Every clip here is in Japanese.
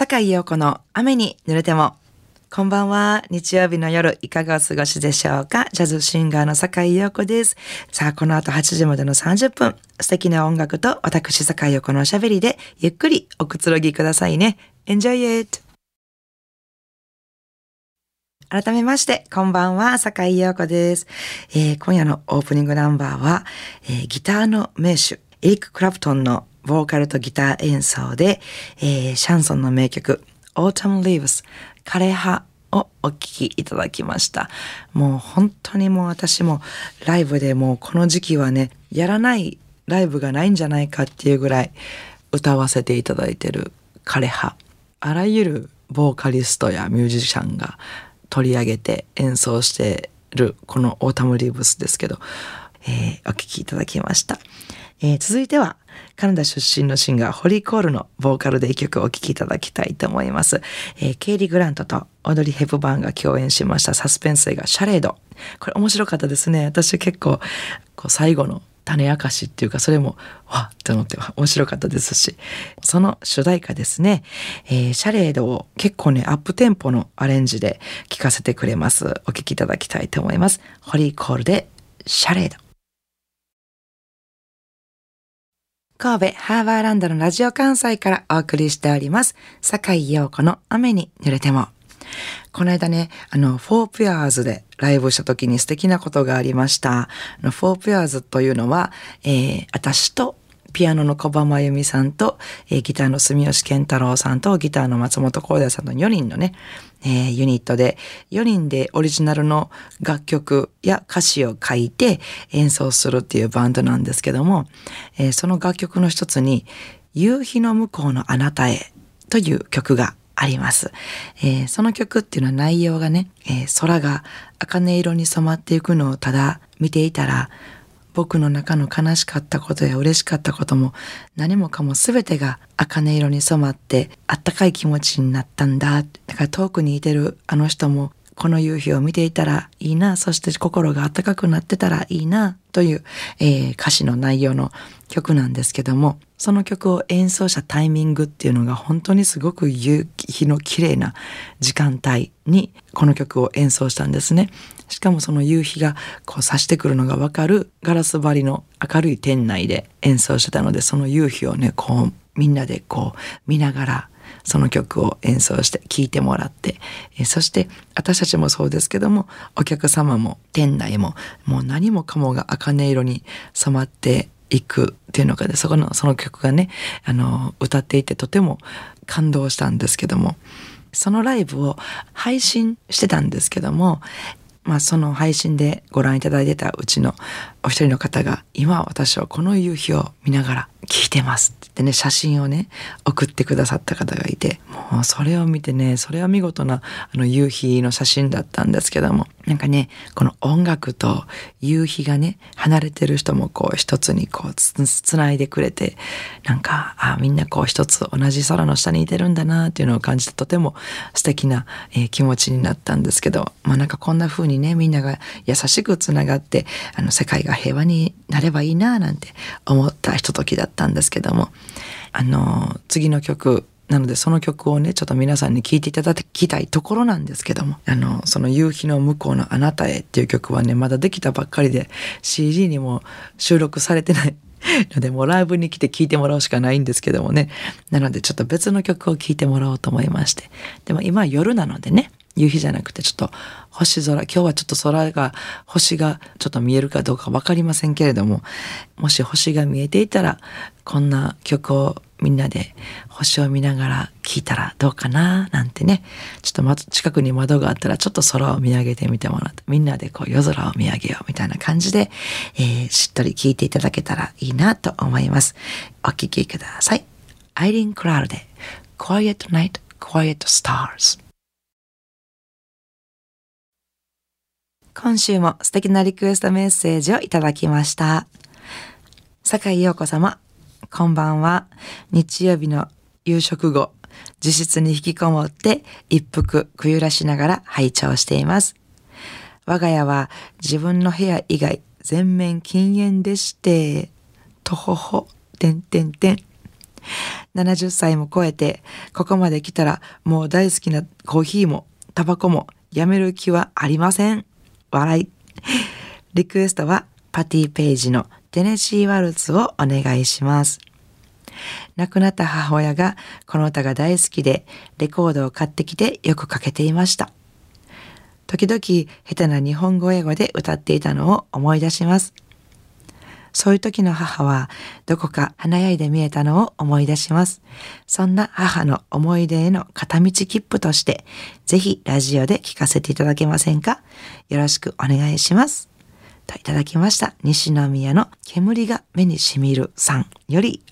坂井陽子の雨に濡れても。こんばんは。日曜日の夜、いかがお過ごしでしょうか？ジャズシンガーの坂井陽子です。さあ、この後8時までの30分、素敵な音楽と私坂井陽子のおしゃべりで、ゆっくりおくつろぎくださいね。Enjoy it! 改めまして、こんばんは、坂井陽子です、えー今夜のオープニングナンバーは、えーギターの名手、エリック・クラプトンのボーカルとギター演奏で、えーシャンソンの名曲、Autumn Leaves、枯れ葉をお聴きいただきました。もう本当にもう私もライブでもうこの時期はね、やらないライブがないんじゃないかっていうぐらい歌わせていただいてる枯れ葉。あらゆるボーカリストやミュージシャンが取り上げて演奏してるこのオータムリーブスですけど、えーお聴きいただきました。えー続いては、カナダ出身のシンガー、ホリー・コールのボーカルで一曲お聴きいただきたいと思います。えーケイリー・グラントとオードリー・ヘプバーンが共演しましたサスペンス映画、シャレード。これ面白かったですね。私結構、こう最後の種明かしっていうか、それも、わっって思って面白かったですし、その主題歌ですね、えーシャレードを結構ね、アップテンポのアレンジで聴かせてくれます。お聴きいただきたいと思います。ホリー・コールで、シャレード。神戸ハーバーランドのラジオ関西からお送りしております。坂井陽子の雨に濡れても。この間ね、あの、フォープヤーズでライブした時に素敵なことがありました。フォープヤーズというのは、えー、私とピアノの小葉真由美さんと、えーギターの住吉健太郎さんとギターの松本光大さんの4人のね、えーユニットで4人でオリジナルの楽曲や歌詞を書いて演奏するっていうバンドなんですけども、えーその楽曲の一つに「夕日の向こうのあなたへ」という曲があります。えーその曲っていうのは内容がね、えー空が茜色に染まっていくのをただ見ていたら僕の中の悲しかったことや嬉しかったことも何もかも全てが茜色に染まってあったかい気持ちになったんだ。だから遠くにいてるあの人もこの夕日を見ていたらいいな、そして心が温かくなってたらいいな、という、えー歌詞の内容の曲なんですけども、その曲を演奏したタイミングっていうのが本当にすごく夕日の綺麗な時間帯にこの曲を演奏したんですね。しかもその夕日がこう差してくるのがわかるガラス張りの明るい店内で演奏してたので、その夕日をね、こうみんなでこう見ながらその曲を演奏して聴いてもらって、そして私たちもそうですけどもお客様も店内ももう何もかもが茜色に染まっていくっていうのがねそこのその曲がねあの歌っていてとても感動したんですけどもそのライブを配信してたんですけどもまあその配信でご覧いただいてたうちのお一人の方が今私はこの夕日を見ながら聞いてますって言ってね写真をね送ってくださった方がいてもうそれを見てねそれは見事なあの夕日の写真だったんですけどもなんかねこの音楽と夕日がね離れてる人もこう一つにこうつないでくれてなんかあみんなこう一つ同じ空の下にいてるんだなっていうのを感じてとても素敵な、えー気持ちになったんですけどまあなんかこんな風にねみんなが優しくつながってあの世界がが平和になればいいななんて思ったひとときだったんですけども。あの次の曲なのでその曲をねちょっと皆さんに聴いていただきたいところなんですけども。あのその夕日の向こうのあなたへっていう曲はねまだできたばっかりで CD にも収録されてない のでもうライブに来て聴いてもらうしかないんですけどもね。なのでちょっと別の曲を聴いてもらおうと思いまして。でも今夜なのでね夕日じゃなくてちょっと星空。今日はちょっと空が星がちょっと見えるかどうか分かりませんけれどももし星が見えていたらこんな曲をみんなで星を見ながら聴いたらどうかななんてね。ちょっとま近くに窓があったらちょっと空を見上げてみてもらってみんなでこう夜空を見上げようみたいな感じで、えーしっとり聴いていただけたらいいなと思います。お聴きください。アイリン・クラウルで Quiet Night Quiet Stars 今週も素敵なリクエストメッセージをいただきました。坂井陽子様、こんばんは。日曜日の夕食後、自室に引きこもって一服くゆらしながら拝聴しています。我が家は自分の部屋以外全面禁煙でして、とほほ、てんてんてん。70歳も超えて、ここまで来たらもう大好きなコーヒーもタバコもやめる気はありません。笑い。リクエストはパティ・ペイジのテネシー・ワルツをお願いします。亡くなった母親がこの歌が大好きでレコードを買ってきてよくかけていました。時々下手な日本語英語で歌っていたのを思い出します。そういう時の母はどこか華やいで見えたのを思い出します。そんな母の思い出への片道切符として、ぜひラジオで聞かせていただけませんか？よろしくお願いします。といただきました。西宮の煙が目にしみるさんより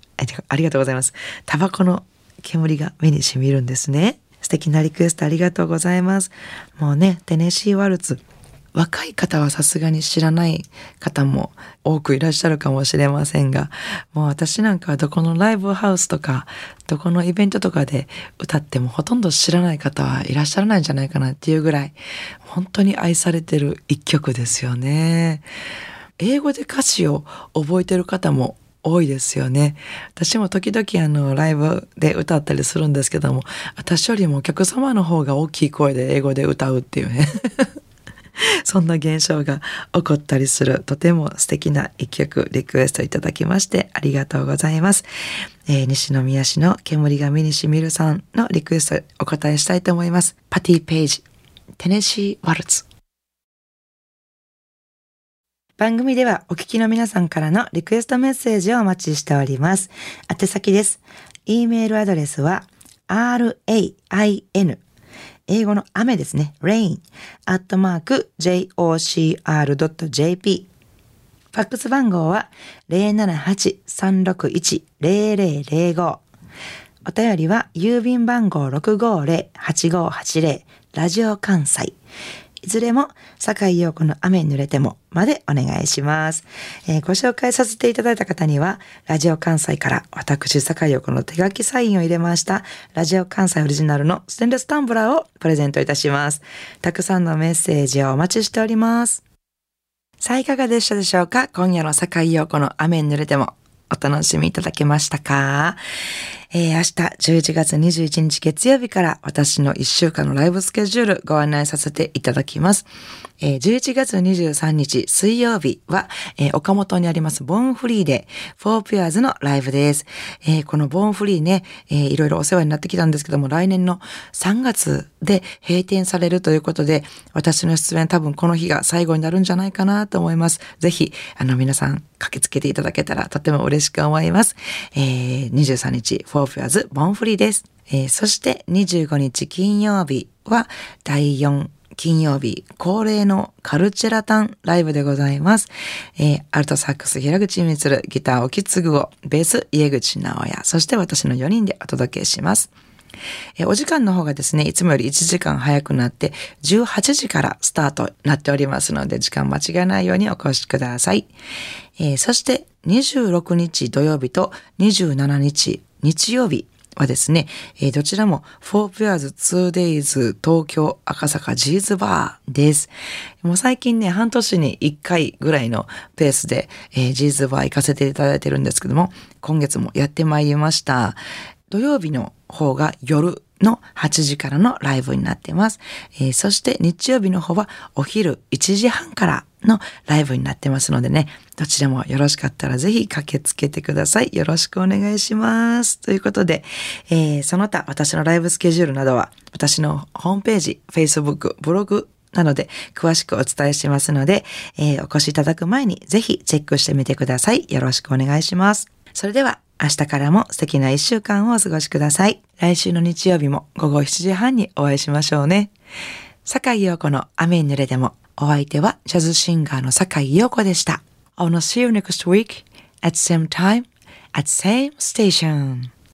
ありがとうございます。タバコの煙が目にしみるんですね。素敵なリクエストありがとうございます。もうね、テネシーワルツ。若い方はさすがに知らない方も多くいらっしゃるかもしれませんが、もう私なんかはどこのライブハウスとか、どこのイベントとかで歌ってもほとんど知らない方はいらっしゃらないんじゃないかなっていうぐらい、本当に愛されてる一曲ですよね。英語で歌詞を覚えてる方も多いですよね。私も時々あのライブで歌ったりするんですけども、私よりもお客様の方が大きい声で英語で歌うっていうね。そんな現象が起こったりするとても素敵な一曲リクエストいただきましてありがとうございます。えー、西宮市の煙が目にしみるさんのリクエストお答えしたいと思います。パティ・ページ、テネシー・ワルツ。番組ではお聞きの皆さんからのリクエストメッセージをお待ちしております。宛先です。e メールアドレスは rain 英語の雨ですね。rain アットマーク jocr.jp ファックス番号は078-361-0005お便りは郵便番号650-8580ラジオ関西。いずれも、坂井陽子の雨に濡れてもまでお願いします、えー、ご紹介させていただいた方には、ラジオ関西から私、坂井陽子の手書きサインを入れました、ラジオ関西オリジナルのステンレスタンブラーをプレゼントいたします。たくさんのメッセージをお待ちしております。さあ、いかがでしたでしょうか？今夜の坂井陽子の雨に濡れてもお楽しみいただけましたか？えー、明日11月21日月曜日から私の1週間のライブスケジュールご案内させていただきます。えー、11月23日水曜日は、えー、岡本にありますボーンフリーで、フォーピュアーズのライブです。えー、このボーンフリーね、えー、いろいろお世話になってきたんですけども、来年の3月で閉店されるということで、私の出演多分この日が最後になるんじゃないかなと思います。ぜひ、あの皆さん駆けつけていただけたらとても嬉しく思います。えー、23日、フォーピアズボンフリーです。えー、そして25日金曜日は第4金曜日恒例のカルチェラタンライブでございます。えー、アルトサックス平口光、ギター沖継を、ベース家口直也、そして私の4人でお届けします。えお時間の方がですね、いつもより1時間早くなって、18時からスタートなっておりますので、時間間違えないようにお越しください。えー、そして、26日土曜日と27日日曜日はですね、えー、どちらも 4pairs 2days 東京赤坂ジーズバーです。もう最近ね、半年に1回ぐらいのペースで、えー、ジーズバー行かせていただいてるんですけども、今月もやってまいりました。土曜日の方が夜の8時からのライブになっています。えー、そして日曜日の方はお昼1時半からのライブになってますのでね、どちらもよろしかったらぜひ駆けつけてください。よろしくお願いします。ということで、えー、その他私のライブスケジュールなどは私のホームページ、Facebook、ブログなので詳しくお伝えしますので、えー、お越しいただく前にぜひチェックしてみてください。よろしくお願いします。それでは明日からも素敵な一週間をお過ごしください。来週の日曜日も午後7時半にお会いしましょうね。坂井陽子の雨に濡れでもお相手はジャズシンガーの坂井陽子でした。I wanna see you next week at same time at same station.